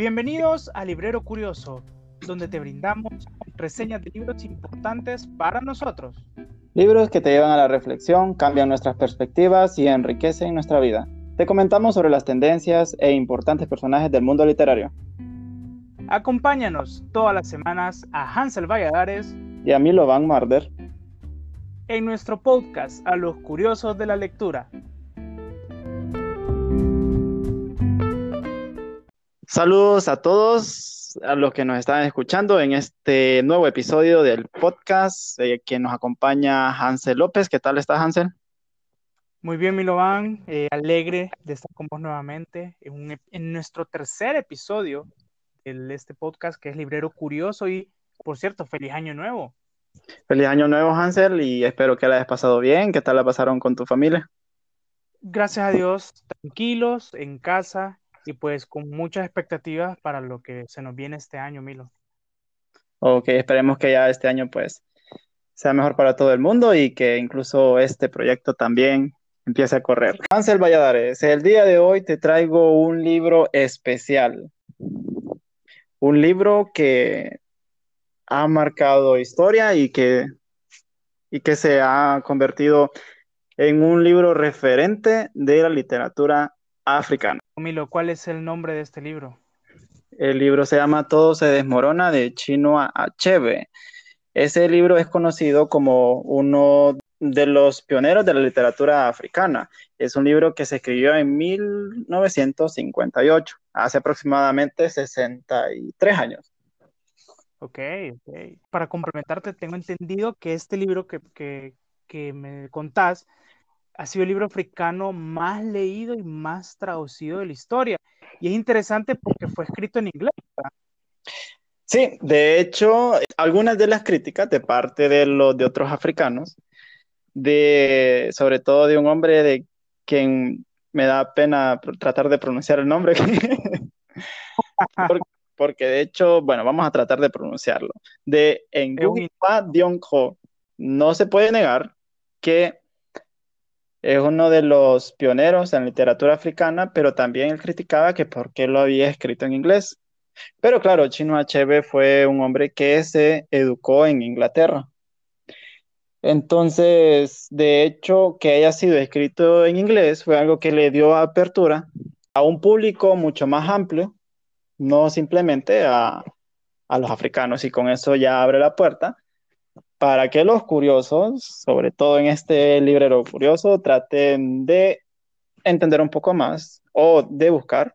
Bienvenidos a Librero Curioso, donde te brindamos reseñas de libros importantes para nosotros. Libros que te llevan a la reflexión, cambian nuestras perspectivas y enriquecen nuestra vida. Te comentamos sobre las tendencias e importantes personajes del mundo literario. Acompáñanos todas las semanas a Hansel Valladares y a Milo Van Marder en nuestro podcast A los Curiosos de la Lectura. Saludos a todos, a los que nos están escuchando en este nuevo episodio del podcast, eh, quien nos acompaña Hansel López. ¿Qué tal estás, Hansel? Muy bien, Milovan, eh, alegre de estar con vos nuevamente en, en, nuestro tercer episodio de este podcast que es Librero Curioso y, por cierto, feliz año nuevo. Feliz año nuevo, Hansel, y espero que la hayas pasado bien. ¿Qué tal la pasaron con tu familia? Gracias a Dios, tranquilos, en casa, y pues con muchas expectativas para lo que se nos viene este año, Milo. Ok, esperemos que ya este año pues sea mejor para todo el mundo y que incluso este proyecto también empiece a correr. Ansel Valladares, el día de hoy te traigo un libro especial. Un libro que ha marcado historia y que, y que se ha convertido en un libro referente de la literatura africana. Milo, ¿cuál es el nombre de este libro? El libro se llama Todo se desmorona de Chino Achebe. Ese libro es conocido como uno de los pioneros de la literatura africana. Es un libro que se escribió en 1958, hace aproximadamente 63 años. Ok, ok. Para complementarte, tengo entendido que este libro que, que, que me contás ha sido el libro africano más leído y más traducido de la historia. Y es interesante porque fue escrito en inglés. Sí, de hecho, algunas de las críticas de parte de los de otros africanos, de sobre todo de un hombre de quien me da pena tratar de pronunciar el nombre, porque, de hecho, bueno, vamos a tratar de pronunciarlo, de Nguipa Dionjo. No se puede negar que es uno de los pioneros en literatura africana, pero también él criticaba que por qué lo había escrito en inglés. Pero claro, Chino Achebe fue un hombre que se educó en Inglaterra. Entonces, de hecho, que haya sido escrito en inglés fue algo que le dio apertura a un público mucho más amplio, no simplemente a, a los africanos, y con eso ya abre la puerta para que los curiosos, sobre todo en este librero curioso, traten de entender un poco más o de buscar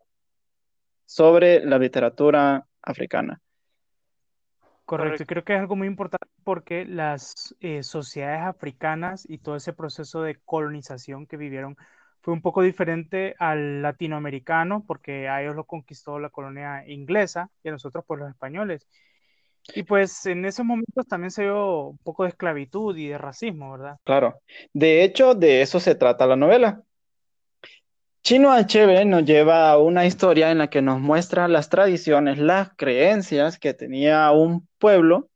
sobre la literatura africana. Correcto, creo que es algo muy importante porque las eh, sociedades africanas y todo ese proceso de colonización que vivieron fue un poco diferente al latinoamericano porque a ellos lo conquistó la colonia inglesa y a nosotros por los españoles. Y pues en esos momentos también se vio un poco de esclavitud y de racismo, ¿verdad? Claro. De hecho, de eso se trata la novela. Chino Achebe nos lleva a una historia en la que nos muestra las tradiciones, las creencias que tenía un pueblo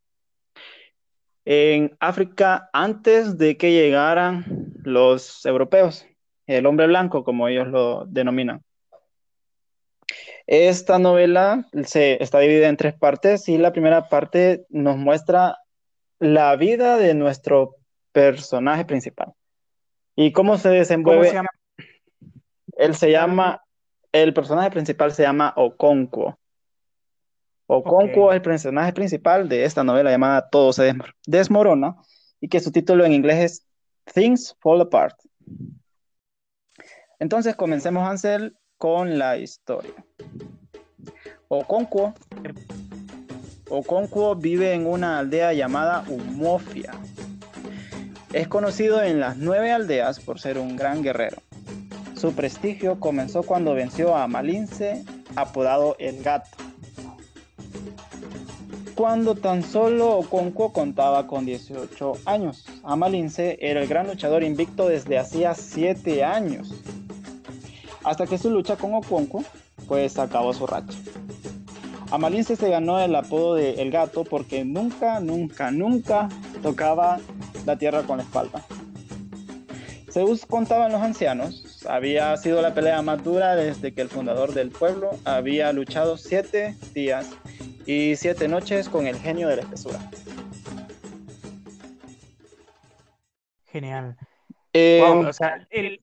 en África antes de que llegaran los europeos, el hombre blanco, como ellos lo denominan. Esta novela se, está dividida en tres partes y la primera parte nos muestra la vida de nuestro personaje principal y cómo se desenvuelve. ¿Cómo se llama? Él se llama, el personaje principal se llama Okonkwo. Okonkwo es el personaje principal de esta novela llamada Todo se desmorona y que su título en inglés es Things Fall Apart. Entonces comencemos, Ansel, con la historia. Okonkwo, Okonkwo vive en una aldea llamada Umofia. Es conocido en las nueve aldeas por ser un gran guerrero. Su prestigio comenzó cuando venció a Malince, apodado El Gato. Cuando tan solo Okonkwo contaba con 18 años, Amalince era el gran luchador invicto desde hacía 7 años hasta que su lucha con Okonkwo pues acabó su racha. Amalince se ganó el apodo de El Gato porque nunca, nunca, nunca tocaba la tierra con la espalda. Zeus contaban los ancianos había sido la pelea más dura desde que el fundador del pueblo había luchado siete días y siete noches con el genio de la espesura. Genial. Eh, Wow, o sea, el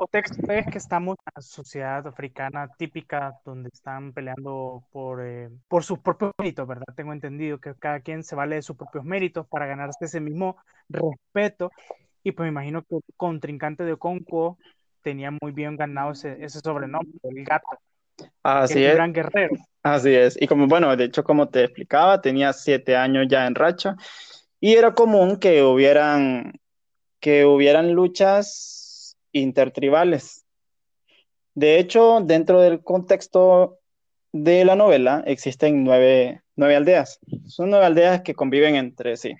contexto es que estamos en una sociedad africana típica donde están peleando por, eh, por sus propios méritos, ¿verdad? Tengo entendido que cada quien se vale de sus propios méritos para ganarse ese mismo respeto. Y pues me imagino que el contrincante de Okonkwo tenía muy bien ganado ese, ese sobrenombre, el gato, así es, gran guerrero. así es. Y como, bueno, de hecho, como te explicaba, tenía siete años ya en racha y era común que hubieran, que hubieran luchas intertribales. De hecho, dentro del contexto de la novela existen nueve, nueve aldeas. Son nueve aldeas que conviven entre sí.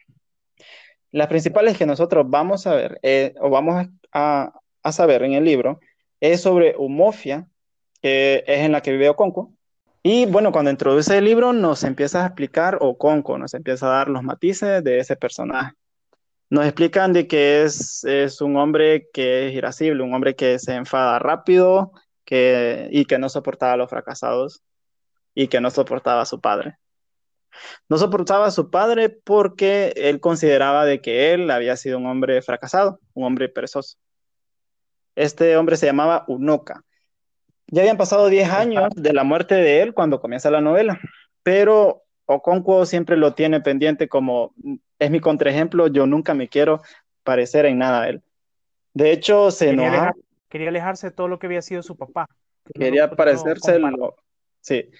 Las principales que nosotros vamos a ver eh, o vamos a, a saber en el libro es sobre Umofia, que es en la que vive Okonkwo. Y bueno, cuando introduce el libro nos empieza a explicar Okonkwo, nos empieza a dar los matices de ese personaje. Nos explican de que es, es un hombre que es irascible, un hombre que se enfada rápido que, y que no soportaba a los fracasados y que no soportaba a su padre. No soportaba a su padre porque él consideraba de que él había sido un hombre fracasado, un hombre perezoso. Este hombre se llamaba Unoka. Ya habían pasado 10 años de la muerte de él cuando comienza la novela, pero Okonkwo siempre lo tiene pendiente como es mi contraejemplo, yo nunca me quiero parecer en nada a él. De hecho, se Quería, enoja, alejar- quería alejarse de todo lo que había sido su papá. no quería no parecerse, lo- sí.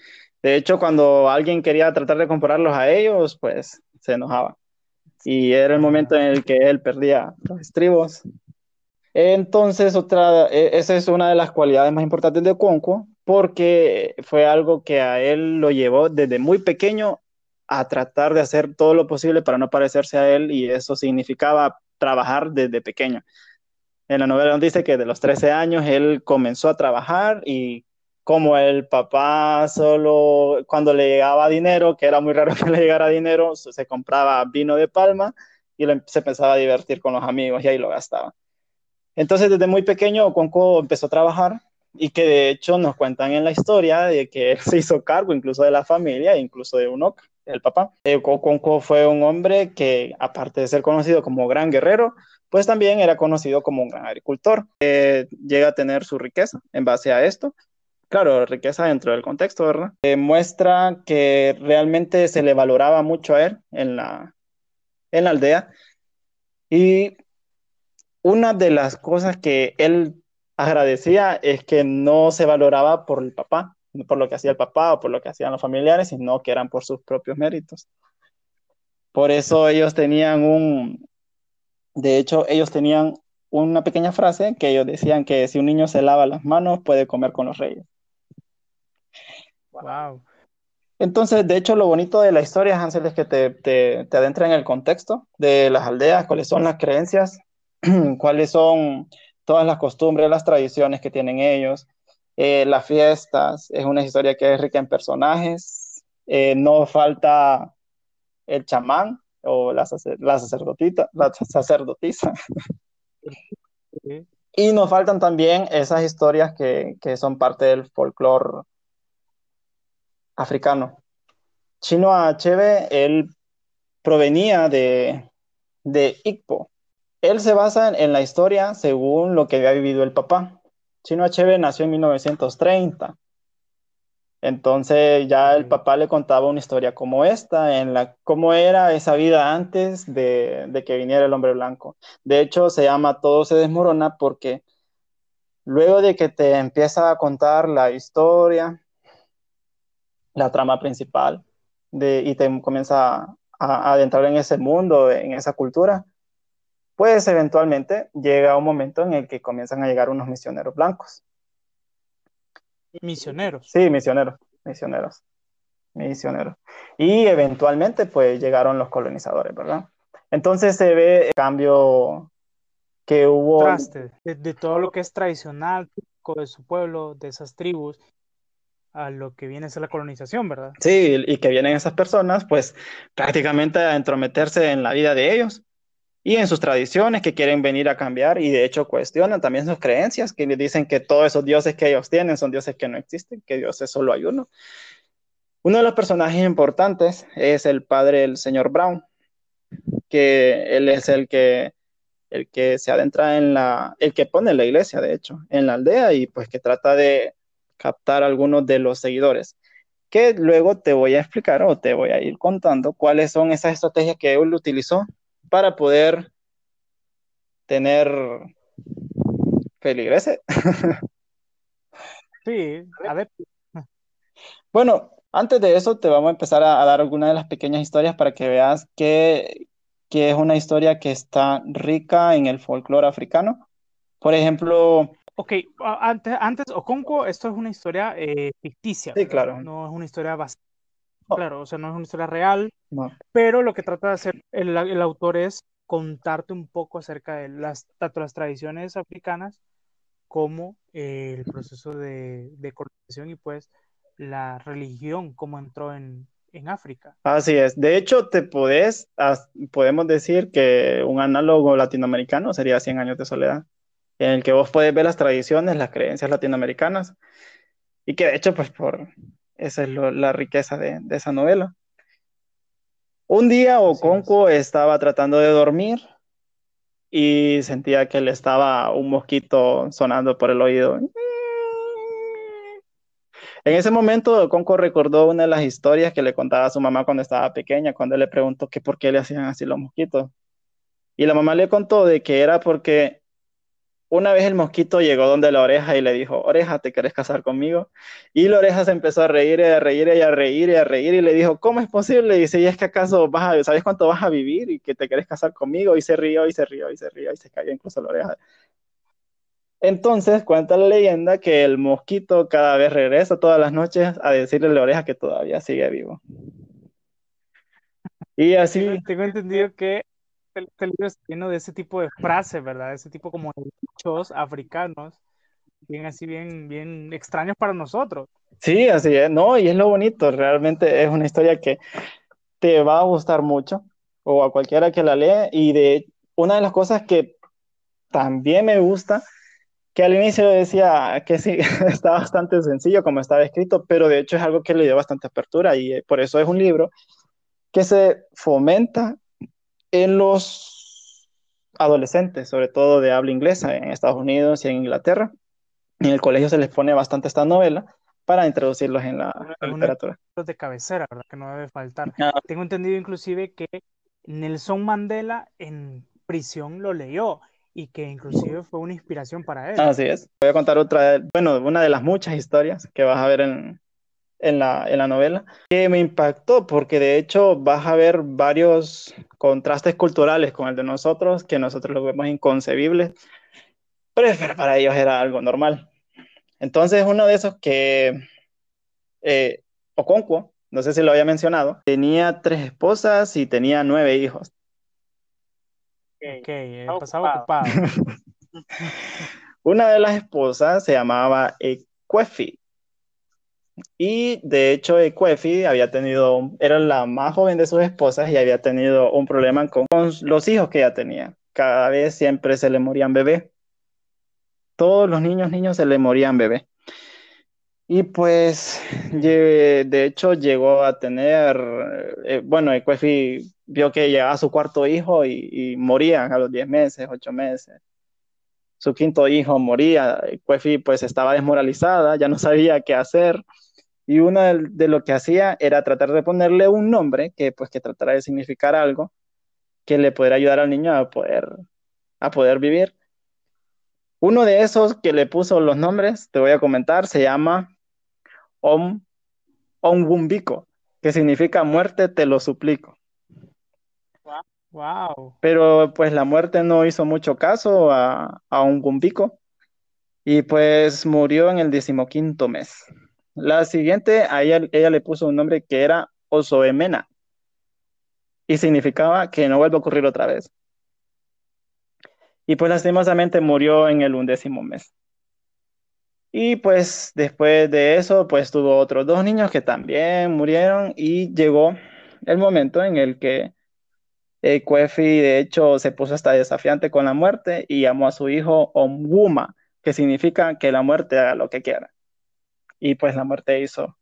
De hecho, cuando alguien quería tratar de compararlos a ellos, pues se enojaba. Y era el momento en el que él perdía los estribos. Entonces, otra, e- esa es una de las cualidades más importantes de Okonkwo, porque fue algo que a él lo llevó desde muy pequeño a tratar de hacer todo lo posible para no parecerse a él, y eso significaba trabajar desde pequeño. En la novela dice que de los 13 años él comenzó a trabajar y como el papá solo cuando le llegaba dinero, que era muy raro que le llegara dinero, se compraba vino de palma y lo- se empezaba a divertir con los amigos y ahí lo gastaba. Entonces, desde muy pequeño, Okonkwo empezó a trabajar y que de hecho nos cuentan en la historia de que él se hizo cargo incluso de la familia, incluso de Unoka, el papá. Eh, Okonkwo fue un hombre que, aparte de ser conocido como gran guerrero, pues también era conocido como un gran agricultor. Eh, llega a tener su riqueza en base a esto. Claro, riqueza dentro del contexto, ¿verdad? Eh, muestra que realmente se le valoraba mucho a él en la, en la aldea. Y una de las cosas que él agradecía es que no se valoraba por el papá, por lo que hacía el papá o por lo que hacían los familiares, sino que eran por sus propios méritos. Por eso ellos tenían un, de hecho, ellos tenían una pequeña frase que ellos decían que si un niño se lava las manos puede comer con los reyes. Wow. Entonces, de hecho, lo bonito de la historia, Hansel, es que te, te, te adentra en el contexto de las aldeas, cuáles son las creencias, cuáles son todas las costumbres, las tradiciones que tienen ellos, eh, las fiestas. Es una historia que es rica en personajes. Eh, no falta el chamán o la, sacer- la sacerdotita, la sacerdotisa. Sí. Y nos faltan también esas historias que, que son parte del folclore africano. Chino Achebe, él provenía de, de Ikpo. Él se basa en, en la historia según lo que había vivido el papá. Chino Achebe nació en 1930. Entonces ya el papá le contaba una historia como esta, en la cómo era esa vida antes de, de que viniera el hombre blanco. De hecho, se llama Todo se desmorona porque luego de que te empieza a contar la historia, la trama principal, de, y te comienza a, a adentrar en ese mundo, en esa cultura, pues eventualmente llega un momento en el que comienzan a llegar unos misioneros blancos. Misioneros. Sí, misioneros, misioneros, misioneros. Y eventualmente pues llegaron los colonizadores, ¿verdad? Entonces se ve el cambio que hubo, Contraste de, de todo lo que es tradicional, típico de su pueblo, de esas tribus, a lo que viene a ser la colonización, ¿verdad? sí, y que vienen esas personas pues prácticamente a entrometerse en la vida de ellos. Y en sus tradiciones que quieren venir a cambiar y de hecho cuestionan también sus creencias, que dicen que todos esos dioses que ellos tienen son dioses que no existen, que Dios es solo hay uno. Uno de los personajes importantes es el padre del señor Brown, que él es el que el que se adentra en la, el que pone la iglesia, de hecho, en la aldea y pues que trata de captar a algunos de los seguidores, que luego te voy a explicar o te voy a ir contando cuáles son esas estrategias que él utilizó para poder tener feligreses. sí, a ver. Bueno, antes de eso te vamos a empezar a, dar algunas de las pequeñas historias para que veas que, que es una historia que está rica en el folclore africano. Por ejemplo... Ok, antes, antes Oconco, esto es una historia eh, ficticia. Sí, claro. No es una historia bastante Claro, o sea, no es una historia real, pero lo que trata de hacer el, autor es contarte un poco acerca de las, tanto las tradiciones africanas como el proceso de, de colonización y pues la religión, como entró en, en África. Así es. De hecho, te podés, podemos decir que un análogo latinoamericano sería 100 años de soledad, en el que vos podés ver las tradiciones, las creencias latinoamericanas, y que de hecho, pues por, esa es la riqueza de, esa novela. Un día Oconco estaba tratando de dormir y sentía que le estaba un mosquito sonando por el oído. En ese momento, Oconco recordó una de las historias que le contaba a su mamá cuando estaba pequeña, cuando le preguntó que por qué le hacían así los mosquitos. Y la mamá le contó de que era porque una vez el mosquito llegó donde la oreja y le dijo, oreja, ¿te querés casar conmigo? Y la oreja se empezó a reír y a reír y a reír y a reír y le dijo, ¿cómo es posible? Y dice, ¿y es que acaso vas a, sabes cuánto vas a vivir y que te querés casar conmigo? Y se rió y se rió y se rió y se cayó incluso la oreja. Entonces cuenta la leyenda que el mosquito cada vez regresa todas las noches a decirle a la oreja que todavía sigue vivo. Y así... Tengo entendido que este libro está lleno de ese tipo de frases, ¿verdad? Ese tipo como africanos, bien así, bien, bien extraños para nosotros. Sí, así es, no, y es lo bonito, realmente es una historia que te va a gustar mucho, o a cualquiera que la lea, y de una de las cosas que también me gusta, que al inicio decía que sí, está bastante sencillo como estaba escrito, pero de hecho es algo que le dio bastante apertura, y por eso es un libro que se fomenta en los adolescentes, sobre todo de habla inglesa, en Estados Unidos y en Inglaterra. En el colegio se les pone bastante esta novela para introducirlos en la, literatura. De cabecera, ¿verdad? Que no debe faltar. Ah. Tengo entendido inclusive que Nelson Mandela en prisión lo leyó y que inclusive fue una inspiración para él. Así es. Voy a contar otra, bueno, una de las muchas historias que vas a ver en, en la, en la novela, que me impactó porque de hecho vas a ver varios contrastes culturales con el de nosotros, que nosotros lo vemos inconcebibles, pero para ellos era algo normal. Entonces uno de esos que eh, Okonkwo, no sé si lo había mencionado, tenía tres esposas y tenía nueve hijos. Ok, eh, pasaba ocupado. Una de las esposas se llamaba Ekwefi y de hecho, Equefi había tenido, era la más joven de sus esposas y había tenido un problema con, los hijos que ella tenía. Cada vez siempre se le morían bebé. Todos los niños, niños se le morían bebé. Y pues, de hecho, llegó a tener, eh, bueno, Equefi vio que llegaba su cuarto hijo y, y morían a los 10 meses, 8 meses su quinto hijo moría, Equefi pues estaba desmoralizada, ya no sabía qué hacer y una de, lo que hacía era tratar de ponerle un nombre que pues que tratara de significar algo que le pudiera ayudar al niño a poder, a poder vivir. Uno de esos que le puso los nombres, te voy a comentar, se llama Om, Ombumbiko, que significa muerte te lo suplico. Wow. Pero pues la muerte no hizo mucho caso a, a Ombumbiko y pues murió en el decimoquinto mes. La siguiente, a ella, ella le puso un nombre que era Osoemena y significaba que no vuelve a ocurrir otra vez. Y pues lastimosamente murió en el undécimo mes. Y pues después de eso, pues tuvo otros dos niños que también murieron y llegó el momento en el que Eh, de hecho, se puso hasta desafiante con la muerte y llamó a su hijo Omwuma, que significa que la muerte haga lo que quiera. Y pues la muerte hizo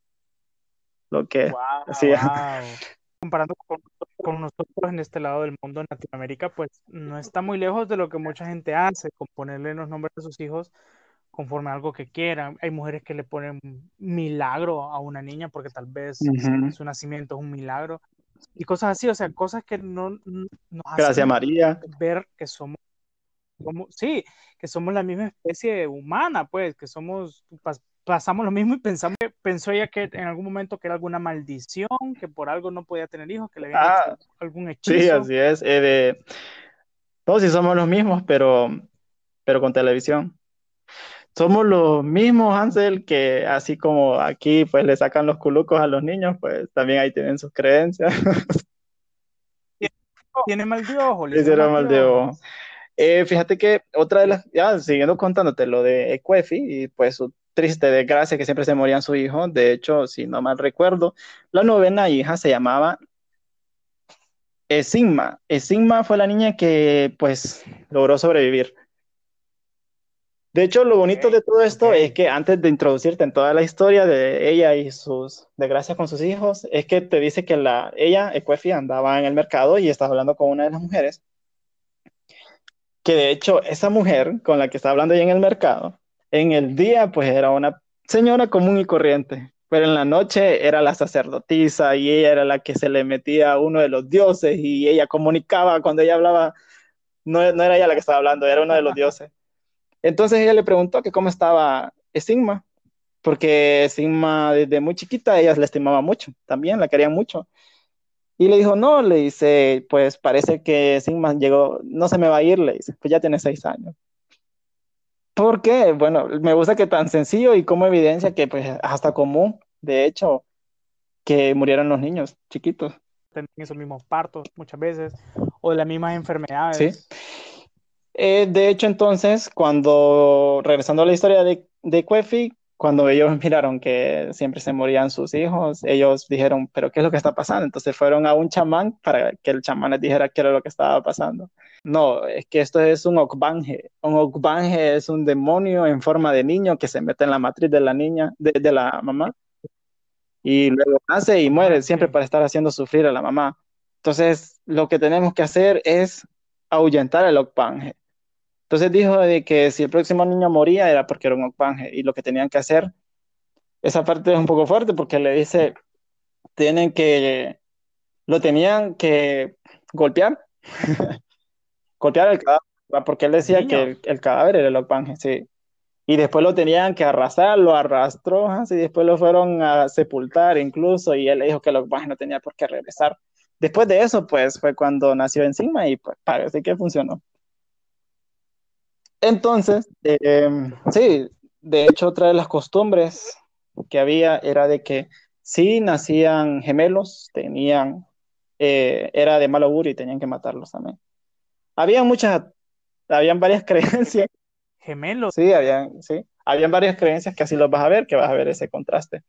lo que hacía. Comparando con, con, nosotros en este lado del mundo, en Latinoamérica, pues no está muy lejos de lo que mucha gente hace, con ponerle los nombres de sus hijos conforme a algo que quieran. Hay mujeres que le ponen milagro a una niña porque tal vez su nacimiento es un milagro y cosas así, o sea, cosas que no nos Gracias, María. ver que somos, como, sí, que somos la misma especie humana, pues, que somos, pasamos lo mismo y pensamos, pensó ella que en algún momento que era alguna maldición, que por algo no podía tener hijos, que le había ah, algún hechizo. Sí, así es. Eh, de... Todos sí somos los mismos, pero, pero con televisión somos los mismos, Hansel, que así como aquí pues le sacan los culucos a los niños, pues también ahí tienen sus creencias. Tiene mal de ojo. Le mal de ojo. Eh, fíjate que otra de las, ya siguiendo contándote lo de Ecuefi y pues su triste desgracia que siempre se morían su hijo, de hecho, si no mal recuerdo, la novena hija se llamaba Esigma. Esigma fue la niña que pues logró sobrevivir. De hecho, lo bonito de todo esto es que antes de introducirte en toda la historia de ella y sus desgracias con sus hijos, es que te dice que la, ella, Ecuefi, andaba en el mercado y estaba hablando con una de las mujeres. Que de hecho, esa mujer con la que está hablando ella en el mercado, en el día, pues era una señora común y corriente, pero en la noche era la sacerdotisa y ella era la que se le metía a uno de los dioses y ella comunicaba cuando ella hablaba, no, era ella la que estaba hablando, era uno de los dioses. Entonces ella le preguntó que cómo estaba Sigma, porque Sigma desde muy chiquita ella la estimaba mucho, también la quería mucho. Y le dijo, no, le dice, pues parece que Sigma llegó, no se me va a ir, le dice, pues ya tiene seis años. ¿Por qué? Bueno, me gusta que tan sencillo y como evidencia que pues hasta común, de hecho, que murieron los niños chiquitos. Tienen esos mismos partos muchas veces, o de las mismas enfermedades. Sí. Eh, de hecho, entonces, cuando, regresando a la historia de, de Cuefi, cuando ellos miraron que siempre se morían sus hijos, ellos dijeron, pero ¿qué es lo que está pasando? Entonces fueron a un chamán para que el chamán les dijera qué era lo que estaba pasando. No, es que esto es un okbange. Un okbange es un demonio en forma de niño que se mete en la matriz de la niña, de, de la mamá, y luego nace y muere, siempre para estar haciendo sufrir a la mamá. Entonces, lo que tenemos que hacer es ahuyentar el okbange. Entonces dijo de que si el próximo niño moría era porque era un okpange y lo que tenían que hacer, esa parte es un poco fuerte porque le dice, tienen que, lo tenían que golpear, golpear el cadáver, porque él decía que el, cadáver era el okpange, sí. Y después lo tenían que arrastrar, lo arrastró, y después lo fueron a sepultar incluso, y él le dijo que el okpange no tenía por qué regresar. Después de eso, pues, fue cuando nació encima y pues parece que funcionó. Entonces, em, sí, de hecho, otra de las costumbres que había era de que si nacían gemelos, tenían, eh, era de mal augurio y tenían que matarlos también. Había muchas, habían varias creencias. Gemelos. Sí, habían, sí, habían varias creencias que así los vas a ver, que vas a ver ese contraste.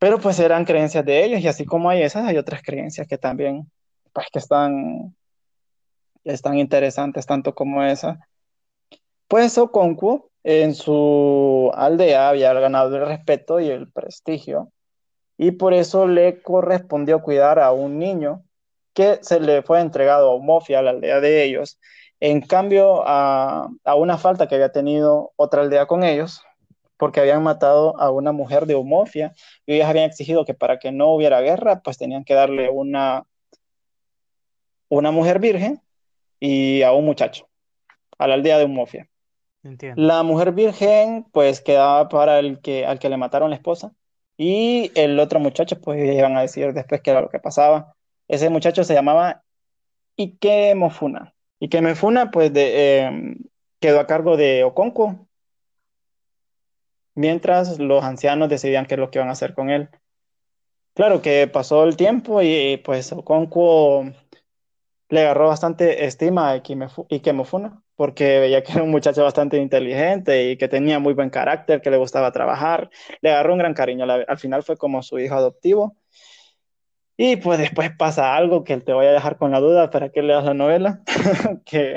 Pero pues eran creencias de ellos y así como hay esas, hay otras creencias que también, pues que están, están interesantes tanto como esas. Pues Okonkwo en su aldea había ganado el respeto y el prestigio, y por eso le correspondió cuidar a un niño que se le fue entregado a Umofia, a la aldea de ellos, en cambio a, una falta que había tenido otra aldea con ellos, porque habían matado a una mujer de Umofia, y ellos habían exigido que para que no hubiera guerra, pues tenían que darle una, una mujer virgen y a un muchacho, a la aldea de Umofia. La mujer virgen, pues quedaba para el que, al que le mataron la esposa. Y el otro muchacho, pues iban a decir después qué era lo que pasaba. Ese muchacho se llamaba Ikemofuna. Ikemofuna, pues de, em, quedó a cargo de Okonko, mientras los ancianos decidían qué es lo que iban a hacer con él. Claro que pasó el tiempo y pues Okonko le agarró bastante estima a Ikemofuna porque veía que era un muchacho bastante inteligente y que tenía muy buen carácter, que le gustaba trabajar, le agarró un gran cariño, al final fue como su hijo adoptivo. Y pues después pasa algo que te voy a dejar con la duda para que leas la novela, que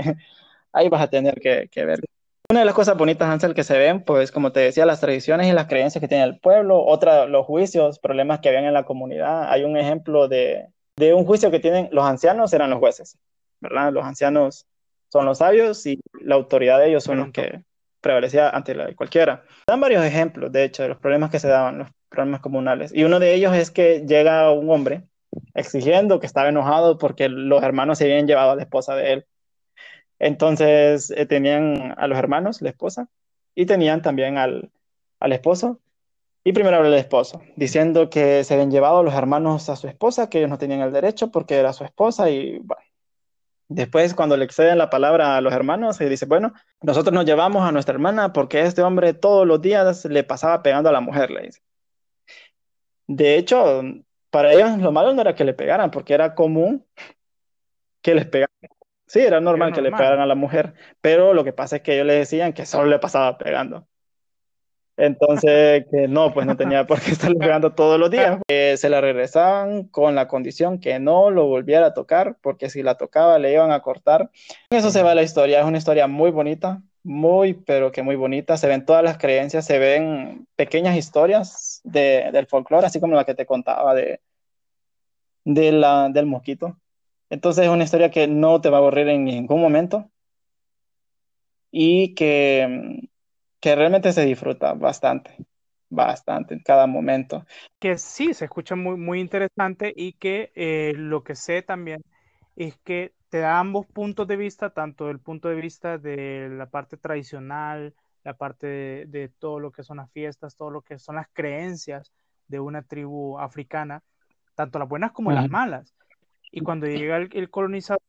ahí vas a tener que, ver. Una de las cosas bonitas, Hansel, que se ven, pues como te decía, las tradiciones y las creencias que tiene el pueblo, otra, los juicios, problemas que habían en la comunidad. Hay un ejemplo de, de un juicio que tienen los ancianos, eran los jueces, ¿verdad? Los ancianos son los sabios y la autoridad de ellos son los que prevalecía ante la de cualquiera. Dan varios ejemplos, de hecho, de los problemas que se daban, los problemas comunales. Y uno de ellos es que llega un hombre exigiendo que estaba enojado porque los hermanos se habían llevado a la esposa de él. Entonces eh, tenían a los hermanos, la esposa, y tenían también al, al esposo. Y primero habla el esposo, diciendo que se habían llevado a los hermanos a su esposa, que ellos no tenían el derecho porque era su esposa y bueno, Después, cuando le exceden la palabra a los hermanos, se dice, bueno, nosotros nos llevamos a nuestra hermana porque este hombre todos los días le pasaba pegando a la mujer, le dice. De hecho, para ellos lo malo no era que le pegaran, porque era común que les pegaran. Sí, era normal que le pegaran a la mujer, pero lo que pasa es que ellos le decían que solo le pasaba pegando. Entonces, que no, pues no tenía por qué estarle pegando todos los días. se la regresaban con la condición que no lo volviera a tocar, porque si la tocaba le iban a cortar. Eso se va la historia, es una historia muy bonita, muy, pero que muy bonita. Se ven todas las creencias, se ven pequeñas historias de, del folclore, así como la que te contaba de, de la, del mosquito. Entonces es una historia que no te va a aburrir en ningún momento y que que realmente se disfruta bastante, bastante en cada momento. Que sí, se escucha muy, muy interesante y que eh, lo que sé también es que te da ambos puntos de vista, tanto el punto de vista de la parte tradicional, la parte de, todo lo que son las fiestas, todo lo que son las creencias de una tribu africana, tanto las buenas como las malas. Y cuando llega el, colonizador,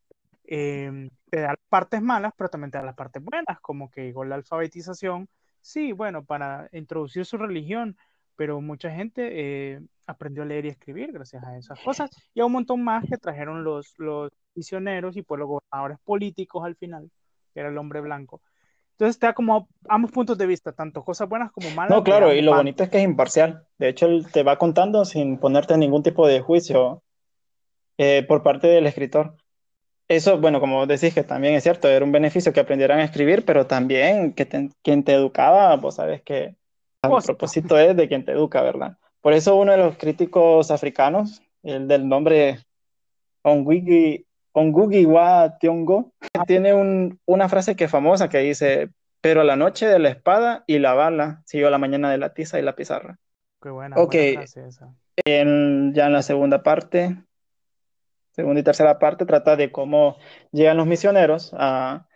em, te da las partes malas, pero también te da las partes buenas, como que llegó la alfabetización, sí, bueno, para introducir su religión, pero mucha gente eh, aprendió a leer y escribir gracias a esas cosas, y a un montón más que trajeron los, los misioneros y pues los gobernadores políticos al final, que era el hombre blanco. Entonces te da como ambos puntos de vista, tanto cosas buenas como malas. No, claro, y lo bonito es que es imparcial. De hecho, él te va contando sin ponerte ningún tipo de juicio eh, por parte del escritor. Eso, bueno, como decís que también es cierto, era un beneficio que aprendieran a escribir, pero también que quien te educaba, vos sabes que el propósito es de quien te educa, ¿verdad? Por eso uno de los críticos africanos, el del nombre Ongugi, Wa Tiongo, tiene una frase que es famosa que dice, pero la noche de la espada y la bala siguió la mañana de la tiza y la pizarra. Qué buena, ok, frase esa. En, ya en la segunda parte, segunda y tercera parte trata de cómo llegan los misioneros a,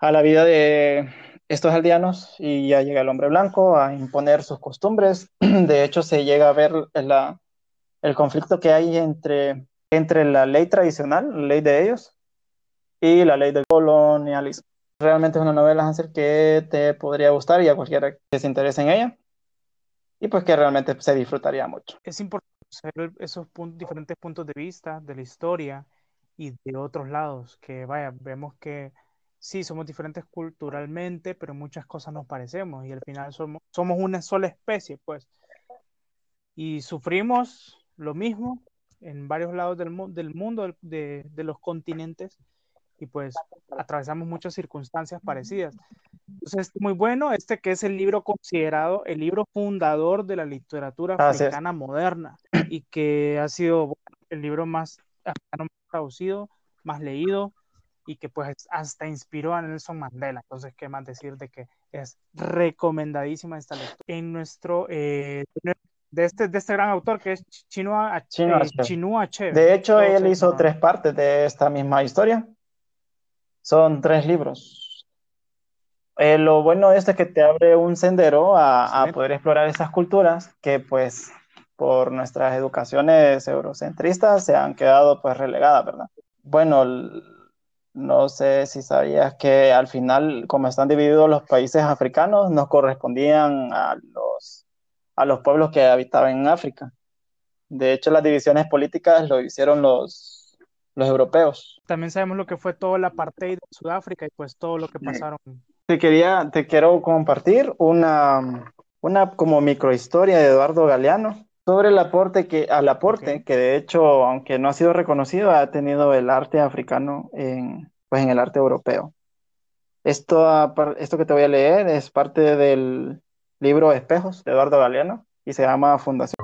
la vida de estos aldeanos y ya llega el hombre blanco a imponer sus costumbres. De hecho, se llega a ver el conflicto que hay entre, entre la ley tradicional, la ley de ellos, y la ley del colonialismo. Realmente es una novela, Hansel, que te podría gustar y a cualquiera que se interese en ella. Y pues que realmente se disfrutaría mucho. Es importante esos diferentes puntos de vista de la historia y de otros lados, que vaya, vemos que sí, somos diferentes culturalmente, pero muchas cosas nos parecemos y al final somos, somos una sola especie, pues. Y sufrimos lo mismo en varios lados del, del mundo, de, de los continentes, y pues atravesamos muchas circunstancias parecidas. Entonces, muy bueno este que es el libro considerado el libro fundador de la literatura africana moderna y que ha sido el libro más traducido, más leído y que pues hasta inspiró a Nelson Mandela. Entonces, ¿qué más decir de que es recomendadísima esta lectura? En nuestro, eh, de, este, de este gran autor que es Chinua, Achebe. De hecho, él hizo tres partes de esta misma historia. Son tres libros. Eh, lo bueno de este es que te abre un sendero a, poder explorar esas culturas que pues por nuestras educaciones eurocentristas se han quedado pues relegadas, ¿verdad? Bueno, no sé si sabías que al final, como están divididos los países africanos, nos correspondían a los, a los pueblos que habitaban en África. De hecho, las divisiones políticas lo hicieron los, los europeos. También sabemos lo que fue toda la parte de Sudáfrica y pues todo lo que pasaron. Te quería, te quiero compartir una, una como microhistoria de Eduardo Galeano. sobre el aporte que, al aporte que de hecho, aunque no ha sido reconocido, ha tenido el arte africano en, pues, en el arte europeo. Esto, esto que te voy a leer es parte del libro Espejos de Eduardo Galeano y se llama Fundación.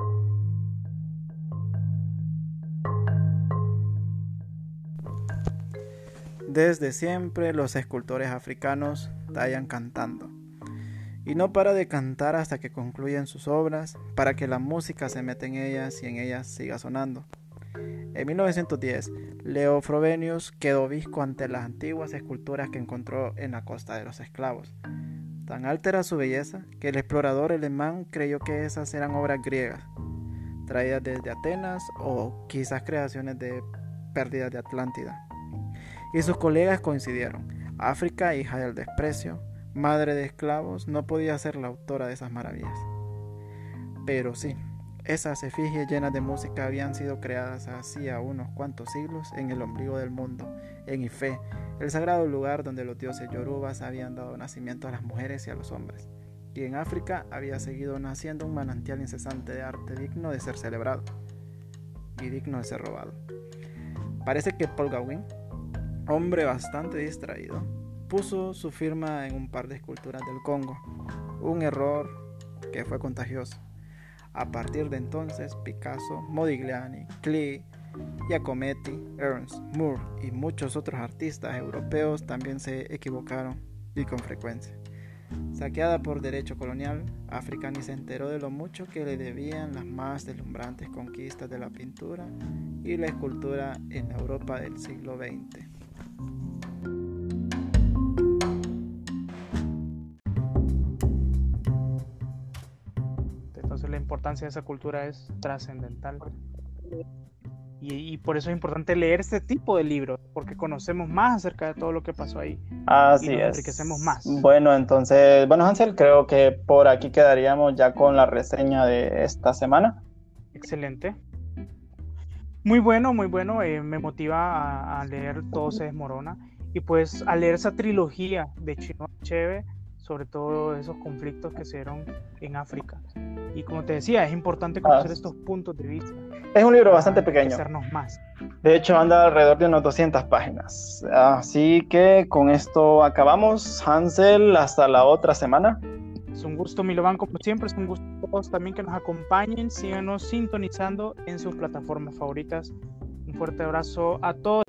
Desde siempre los escultores africanos tallan cantando y no para de cantar hasta que concluyan sus obras, para que la música se meta en ellas y en ellas siga sonando. En 1910, Leo Frobenius quedó visco ante las antiguas esculturas que encontró en la costa de los esclavos. Tan alta era su belleza que el explorador alemán creyó que esas eran obras griegas, traídas desde Atenas o quizás creaciones de pérdidas de Atlántida. Y sus colegas coincidieron. África, hija del desprecio, madre de esclavos, no podía ser la autora de esas maravillas. Pero sí, esas efigies llenas de música habían sido creadas hacía unos cuantos siglos en el ombligo del mundo, en Ife, el sagrado lugar donde los dioses yorubas habían dado nacimiento a las mujeres y a los hombres. Y en África había seguido naciendo un manantial incesante de arte digno de ser celebrado y digno de ser robado. Parece que Paul Gauguin, hombre bastante distraído, puso su firma en un par de esculturas del Congo, un error que fue contagioso. A partir de entonces, Picasso, Modigliani, Klee, Giacometti, Ernst, Moore y muchos otros artistas europeos también se equivocaron y con frecuencia. Saqueada por derecho colonial, África ni se enteró de lo mucho que le debían las más deslumbrantes conquistas de la pintura y la escultura en la Europa del siglo XX. Importancia de esa cultura es trascendental. Y, por eso es importante leer este tipo de libros, porque conocemos más acerca de todo lo que pasó ahí. Así y enriquecemos más. Bueno, entonces, bueno, Hansel, creo que por aquí quedaríamos ya con la reseña de esta semana. Excelente. Muy bueno, muy bueno. Eh, me motiva a, leer Todo se desmorona. Y pues a leer esa trilogía de Chino Cheve sobre todo esos conflictos que se dieron en África. Y como te decía, es importante conocer ah. estos puntos de vista. Es un libro bastante pequeño. Más. De hecho, anda alrededor de unas 200 páginas. Así que con esto acabamos. Hansel, hasta la otra semana. Es un gusto, Milovan, como siempre. Es un gusto a todos también que nos acompañen. Síganos sintonizando en sus plataformas favoritas. Un fuerte abrazo a todos.